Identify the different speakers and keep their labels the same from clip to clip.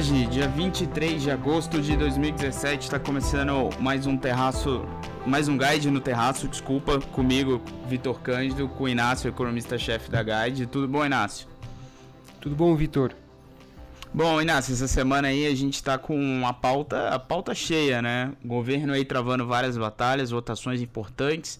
Speaker 1: Hoje, dia 23 de agosto de 2017, está começando mais um terraço, mais um guide no terraço, desculpa, comigo, Vitor Cândido, com o Inácio, economista-chefe da Guide. Tudo bom, Inácio?
Speaker 2: Tudo bom, Vitor?
Speaker 1: Bom, Inácio, essa semana aí a gente está com a pauta, a pauta cheia, né? O governo aí travando várias batalhas, votações importantes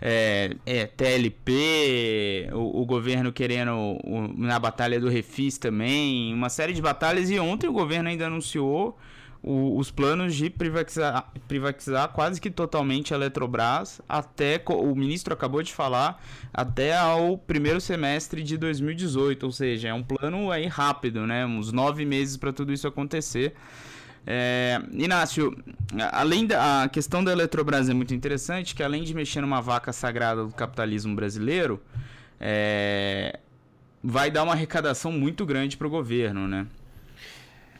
Speaker 1: é, é, TLP, o, o, governo querendo o, na batalha do Refis também, uma série de batalhas. E ontem o governo ainda anunciou o, os planos de privatizar, privatizar quase que totalmente a Eletrobras, até o ministro acabou de falar, até ao primeiro semestre de 2018. Ou seja, é um plano aí rápido, né? Uns nove meses para tudo isso acontecer. É, Inácio, além da a questão da Eletrobras é muito interessante, que além de mexer numa vaca sagrada do capitalismo brasileiro, é, vai dar uma arrecadação muito grande para o governo, né?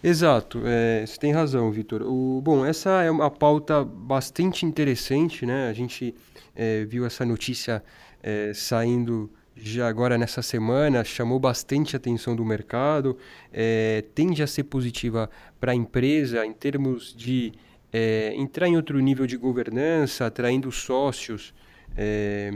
Speaker 2: Exato, é, você tem razão, Vitor. Bom, essa é uma pauta bastante interessante, né? A gente é, viu essa notícia é, saindo já agora nessa semana chamou bastante atenção do mercado, é, tende a ser positiva para a empresa em termos de é, entrar em outro nível de governança, atraindo sócios, é,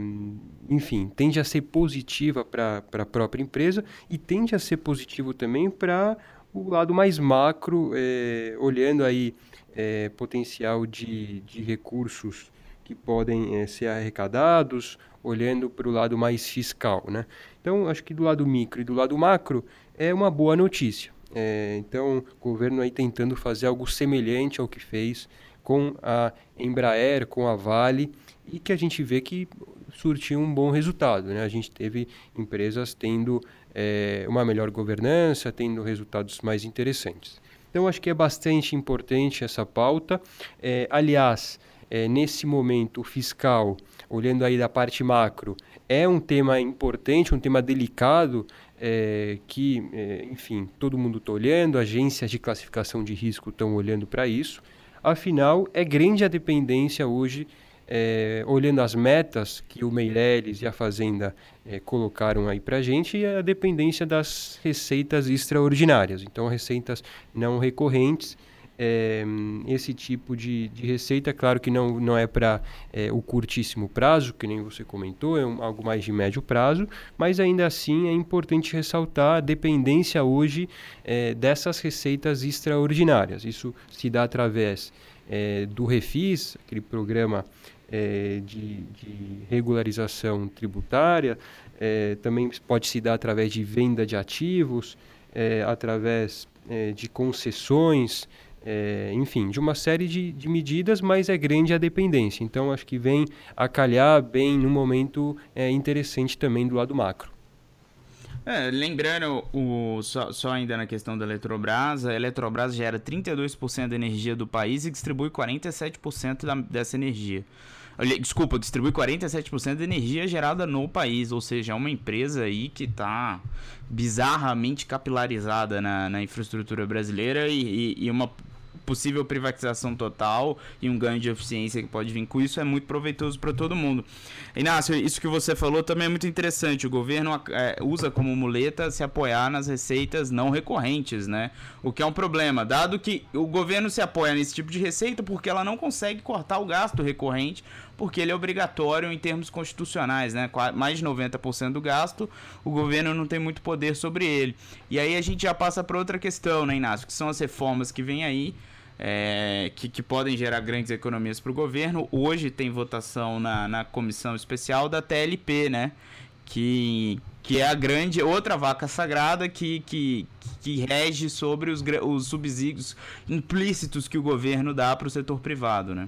Speaker 2: enfim, tende a ser positiva para a própria empresa e tende a ser positivo também para o lado mais macro, é, olhando aí é, potencial de, de recursos que podem é, ser arrecadados, olhando para o lado mais fiscal. Né? Então, acho que do lado micro e do lado macro é uma boa notícia. É, então, o governo aí tentando fazer algo semelhante ao que fez com a Embraer, com a Vale, e que a gente vê que surtiu um bom resultado. Né? A gente teve empresas tendo é, uma melhor governança, tendo resultados mais interessantes. Então, acho que é bastante importante essa pauta. É, aliás, é, nesse momento fiscal, olhando aí da parte macro, é um tema importante, um tema delicado, é, que, é, enfim, todo mundo está olhando, agências de classificação de risco estão olhando para isso. Afinal, é grande a dependência hoje, é, olhando as metas que o Meirelles e a Fazenda é, colocaram aí para a gente, e a dependência das receitas extraordinárias. Então, receitas não recorrentes é, esse tipo de, de receita. Claro que não, não é para é, o curtíssimo prazo, que nem você comentou, é um, algo mais de médio prazo, mas ainda assim é importante ressaltar a dependência hoje é, dessas receitas extraordinárias. Isso se dá através é, do Refis, aquele programa é, de, de, regularização tributária, é, também pode se dar através de venda de ativos, através de concessões é, enfim, de uma série de, de, medidas, mas é grande a dependência. Então, acho que vem a calhar bem no momento é, interessante também do lado macro.
Speaker 1: É, lembrando, o, só, só, ainda na questão da Eletrobras, a Eletrobras gera 32% da energia do país e distribui 47% da, dessa energia. Desculpa, distribui 47% da energia gerada no país, ou seja, é uma empresa aí que está bizarramente capilarizada na, na infraestrutura brasileira e, e, e uma possível privatização total e um ganho de eficiência que pode vir com isso é muito proveitoso para todo mundo. Inácio, isso que você falou também é muito interessante. O governo é, usa como muleta se apoiar nas receitas não recorrentes, né? O que é um problema, dado que o governo se apoia nesse tipo de receita porque ela não consegue cortar o gasto recorrente, porque ele é obrigatório em termos constitucionais, né? Mais de 90% do gasto, o governo não tem muito poder sobre ele. E aí a gente já passa para outra questão, né, Inácio? Que são as reformas que vêm aí é, que, que, podem gerar grandes economias para o governo. Hoje tem votação na, na comissão especial da TLP, né? Que, que é a grande outra vaca sagrada que, que, que rege sobre os, os subsídios implícitos que o governo dá para o setor privado, né?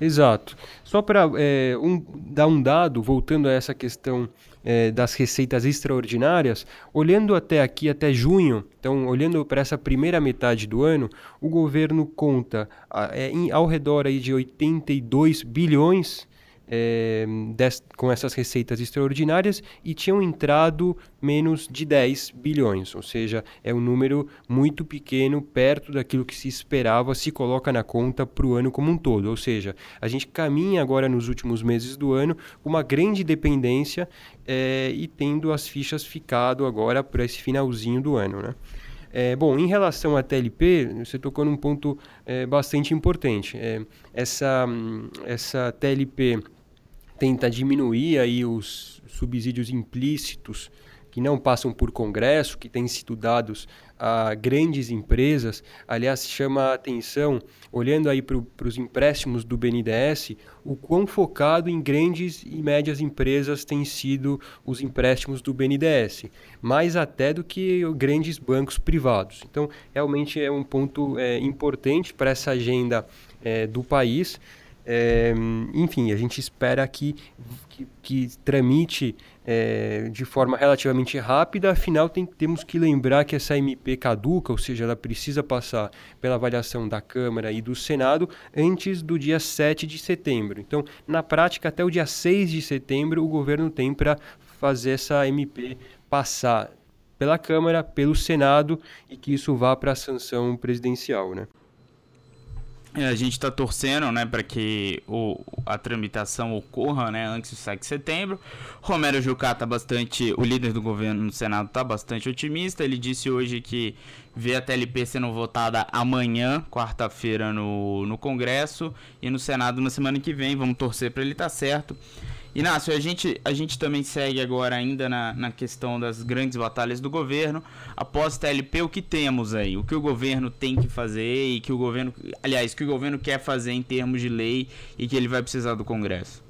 Speaker 2: Exato. Só para é, um, dar um dado, voltando a essa questão é, das receitas extraordinárias, olhando até aqui, até junho, então olhando para essa primeira metade do ano, o governo conta é, em, ao redor aí de 82 bilhões é, des, com essas receitas extraordinárias e tinham entrado menos de 10 bilhões, ou seja, é um número muito pequeno, perto daquilo que se esperava, se coloca na conta para o ano como um todo. Ou seja, a gente caminha agora nos últimos meses do ano com uma grande dependência é, e tendo as fichas ficado agora para esse finalzinho do ano. Né? É, bom, em relação à TLP, você tocou num ponto é, bastante importante. É, essa, essa TLP tenta diminuir aí os subsídios implícitos que não passam por congresso, que têm sido dados a grandes empresas. Aliás, chama a atenção, olhando aí para os empréstimos do BNDES, o quão focado em grandes e médias empresas têm sido os empréstimos do BNDES, mais até do que grandes bancos privados. Então, realmente é um ponto é, importante para essa agenda é, do país. É, enfim, a gente espera que, que, que tramite é, de forma relativamente rápida, afinal tem, temos que lembrar que essa MP caduca, ou seja, ela precisa passar pela avaliação da Câmara e do Senado antes do dia 7 de setembro. Então, na prática, até o dia 6 de setembro, o governo tem para fazer essa MP passar pela Câmara, pelo Senado e que isso vá para a sanção presidencial, né?
Speaker 1: É, a gente está torcendo, né, para que o, a tramitação ocorra, né, antes do 7 de setembro. Romero Jucá tá bastante, o líder do governo no Senado está bastante otimista. Ele disse hoje que vê a TLP sendo votada amanhã, quarta-feira, no, no Congresso e no Senado na semana que vem. Vamos torcer para ele estar tá certo. Inácio, a gente, a gente também segue agora ainda na, na questão das grandes batalhas do governo. Após TLP, o que temos aí? O que o governo tem que fazer e que o governo. Aliás, que o governo quer fazer em termos de lei e que ele vai precisar do Congresso?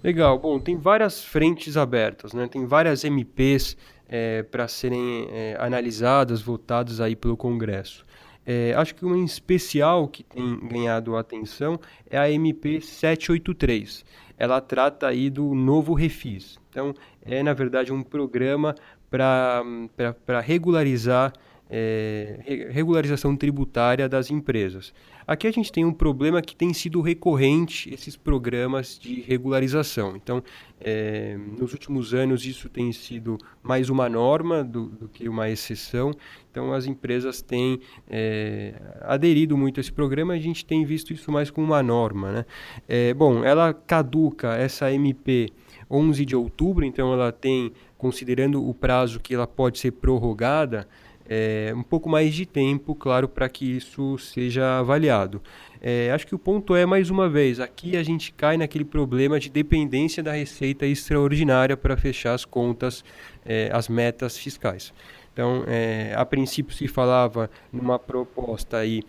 Speaker 2: Legal, bom, tem várias frentes abertas, né? Tem várias MPs é, para serem é, analisadas, votadas aí pelo Congresso. É, acho que uma em especial que tem ganhado atenção é a MP 783 ela trata aí do novo refis. Então, é na verdade um programa para regularizar é, regularização tributária das empresas. Aqui a gente tem um problema que tem sido recorrente, esses programas de regularização. Então, é, nos últimos anos, isso tem sido mais uma norma do, do que uma exceção. Então, as empresas têm é, aderido muito a esse programa, a gente tem visto isso mais como uma norma. Né? É, bom, ela caduca, essa MP, 11 de outubro, então ela tem, considerando o prazo que ela pode ser prorrogada, é, um pouco mais de tempo, claro, para que isso seja avaliado. É, acho que o ponto é, mais uma vez, aqui a gente cai naquele problema de dependência da receita extraordinária para fechar as contas, é, as metas fiscais. Então, a princípio se falava numa proposta aí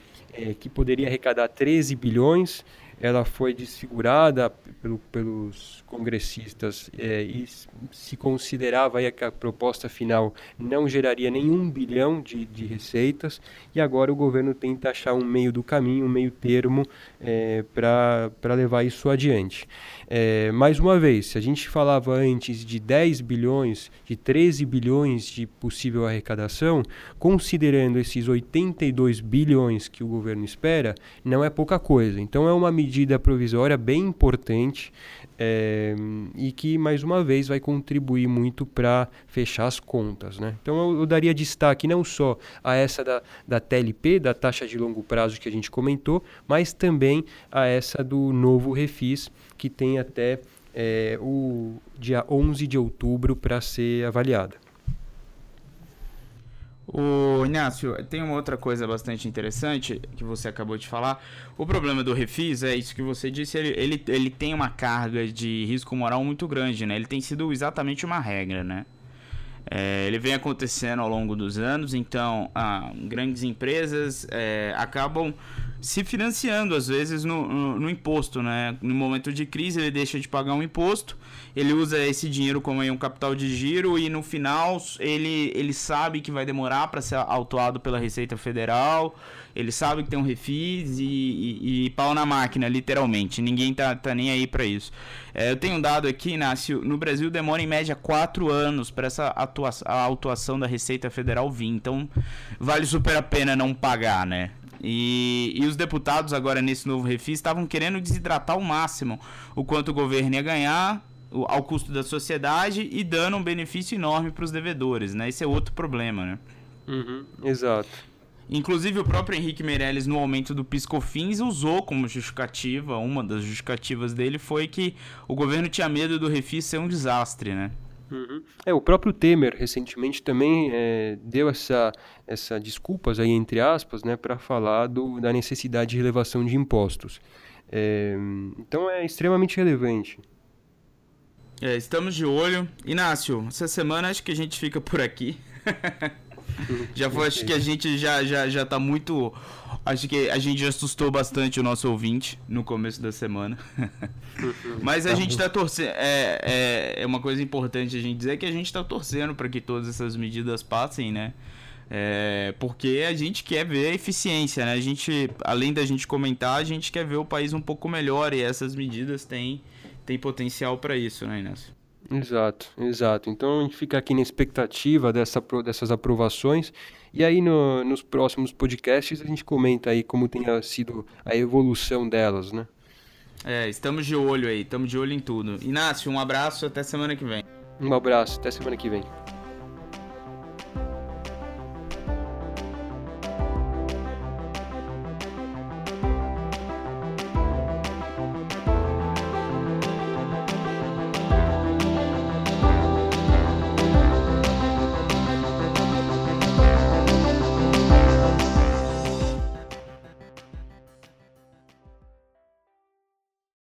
Speaker 2: que poderia arrecadar 13 bilhões, ela foi desfigurada pelo, pelos congressistas é, e se considerava que a proposta final não geraria nenhum bilhão de, de receitas e agora o governo tenta achar um meio do caminho, um meio termo é, para levar isso adiante. É, mais uma vez, se a gente falava antes de 10 bilhões, de 13 bilhões de possível arrecadação, considerando esses 82 bilhões que o governo espera, não é pouca coisa. Então é uma medida provisória bem importante é, e que, mais uma vez, vai contribuir muito para fechar as contas. Né? Então eu, eu, daria destaque não só a essa da, da TLP, da taxa de longo prazo que a gente comentou, mas também a essa do novo refis que tem até é, o dia 11 de outubro para ser avaliada.
Speaker 1: O Inácio, tem uma outra coisa bastante interessante que você acabou de falar. O problema do refis é isso que você disse, ele, ele, ele tem uma carga de risco moral muito grande, né? Ele tem sido exatamente uma regra, né? É, ele vem acontecendo ao longo dos anos, então ah, grandes empresas é, acabam se financiando às vezes no, no, no, imposto, né? No momento de crise ele deixa de pagar um imposto, ele usa esse dinheiro como um capital de giro e no final ele, ele sabe que vai demorar para ser autuado pela Receita Federal, ele sabe que tem um refis e, e, e pau na máquina, literalmente. Ninguém tá, tá nem aí para isso. É, eu tenho um dado aqui, Inácio, no Brasil demora em média 4 anos para essa atuação, a autuação da Receita Federal vir. Então, vale super a pena não pagar, né? E, e os deputados agora nesse novo refis estavam querendo desidratar ao máximo o quanto o governo ia ganhar ao custo da sociedade e dando um benefício enorme para os devedores, né? Esse é outro problema, né?
Speaker 2: Uhum, exato.
Speaker 1: Inclusive o próprio Henrique Meirelles no aumento do Piscofins usou como justificativa, uma das justificativas dele foi que o governo tinha medo do refis ser um desastre, né?
Speaker 2: Uhum. É, o próprio Temer recentemente também é, deu essa, essa desculpas aí entre aspas, né, para falar do, da necessidade de elevação de impostos. É, então é extremamente relevante.
Speaker 1: É, estamos de olho. Inácio, essa semana acho que a gente fica por aqui. já foi, acho que a gente já, já, já tá muito. Acho que a gente já assustou bastante o nosso ouvinte no começo da semana. Mas a tá gente tá torcendo. É, é, é uma coisa importante a gente dizer que a gente tá torcendo para que todas essas medidas passem, né? É, porque a gente quer ver a eficiência, né? A gente, além da gente comentar, a gente quer ver o país um pouco melhor e essas medidas têm, têm potencial para isso, né, Inácio?
Speaker 2: Exato, exato. Então a gente fica aqui na expectativa dessa, dessas aprovações e aí no, nos próximos podcasts a gente comenta aí como tenha sido a evolução delas, né?
Speaker 1: É, estamos de olho aí, estamos de olho em tudo. Inácio, um abraço, até semana que vem.
Speaker 2: Um abraço, até semana que vem.